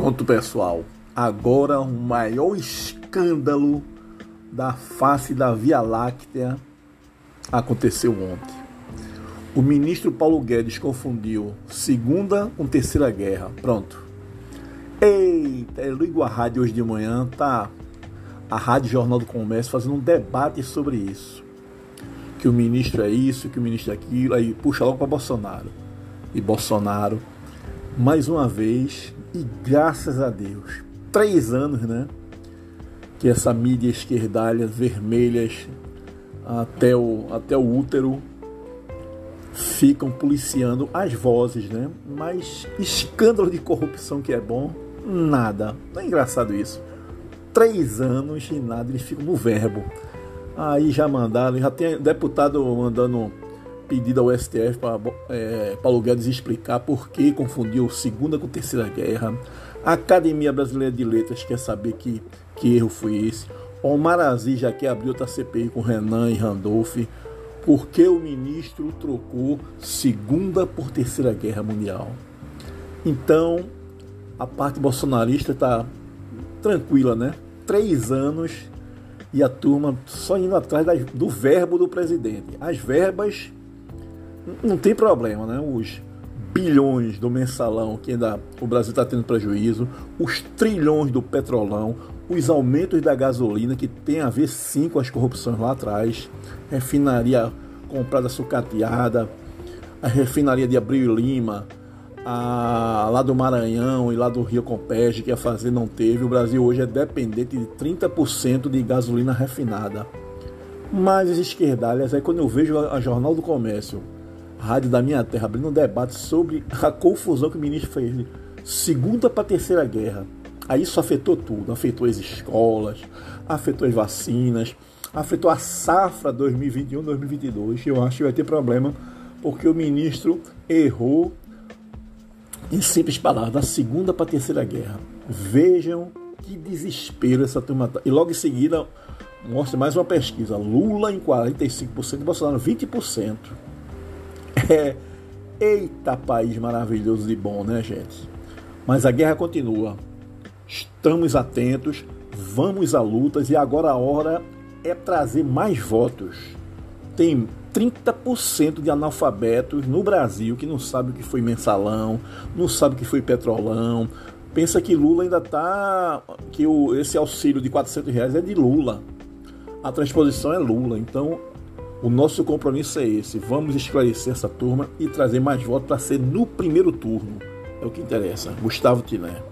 Pronto, pessoal. Agora o maior escândalo da face da Via Láctea aconteceu ontem. O ministro Paulo Guedes confundiu Segunda com Terceira Guerra. Pronto. Eita, eu ligo a rádio hoje de manhã, tá a Rádio Jornal do Comércio fazendo um debate sobre isso. Que o ministro é isso, que o ministro é aquilo, aí puxa logo para Bolsonaro. E Bolsonaro, mais uma vez, e graças a Deus, três anos, né? Que essa mídia esquerdalha, vermelhas, até o, até o útero, ficam policiando as vozes, né? Mas escândalo de corrupção que é bom, nada. Não é engraçado isso. Três anos e nada, eles ficam no verbo. Aí já mandaram, já tem deputado mandando pedido ao STF para é, Paulo Guedes explicar por que confundiu Segunda com Terceira Guerra. A Academia Brasileira de Letras quer saber que, que erro foi esse. Omar Aziz já quer abrir outra CPI com Renan e Randolph. Por que o ministro trocou Segunda por Terceira Guerra Mundial? Então, a parte bolsonarista está tranquila, né? Três anos e a turma só indo atrás do verbo do presidente. As verbas não tem problema, né? Os bilhões do mensalão que ainda o Brasil está tendo prejuízo, os trilhões do petrolão, os aumentos da gasolina que tem a ver sim com as corrupções lá atrás, refinaria comprada sucateada, a refinaria de Abril Lima, a, lá do Maranhão e lá do Rio Compege que ia fazer não teve. O Brasil hoje é dependente de 30% de gasolina refinada. Mas as esquerdalhas, aí quando eu vejo a Jornal do Comércio rádio da minha terra abrindo um debate sobre a confusão que o ministro fez de segunda para terceira guerra. Aí isso afetou tudo, afetou as escolas, afetou as vacinas, afetou a safra 2021-2022. Eu acho que vai ter problema porque o ministro errou em simples palavras, da segunda para terceira guerra. Vejam que desespero essa turma. Tá. E logo em seguida mostra mais uma pesquisa. Lula em 45% e Bolsonaro 20%. É, eita país maravilhoso e bom, né, gente? Mas a guerra continua. Estamos atentos, vamos a lutas e agora a hora é trazer mais votos. Tem 30% de analfabetos no Brasil que não sabe o que foi mensalão, não sabe o que foi petrolão. Pensa que Lula ainda está. que o, esse auxílio de 400 reais é de Lula. A transposição é Lula. Então o nosso compromisso é esse. Vamos esclarecer essa turma e trazer mais votos para ser no primeiro turno. É o que interessa. Gustavo Tiné.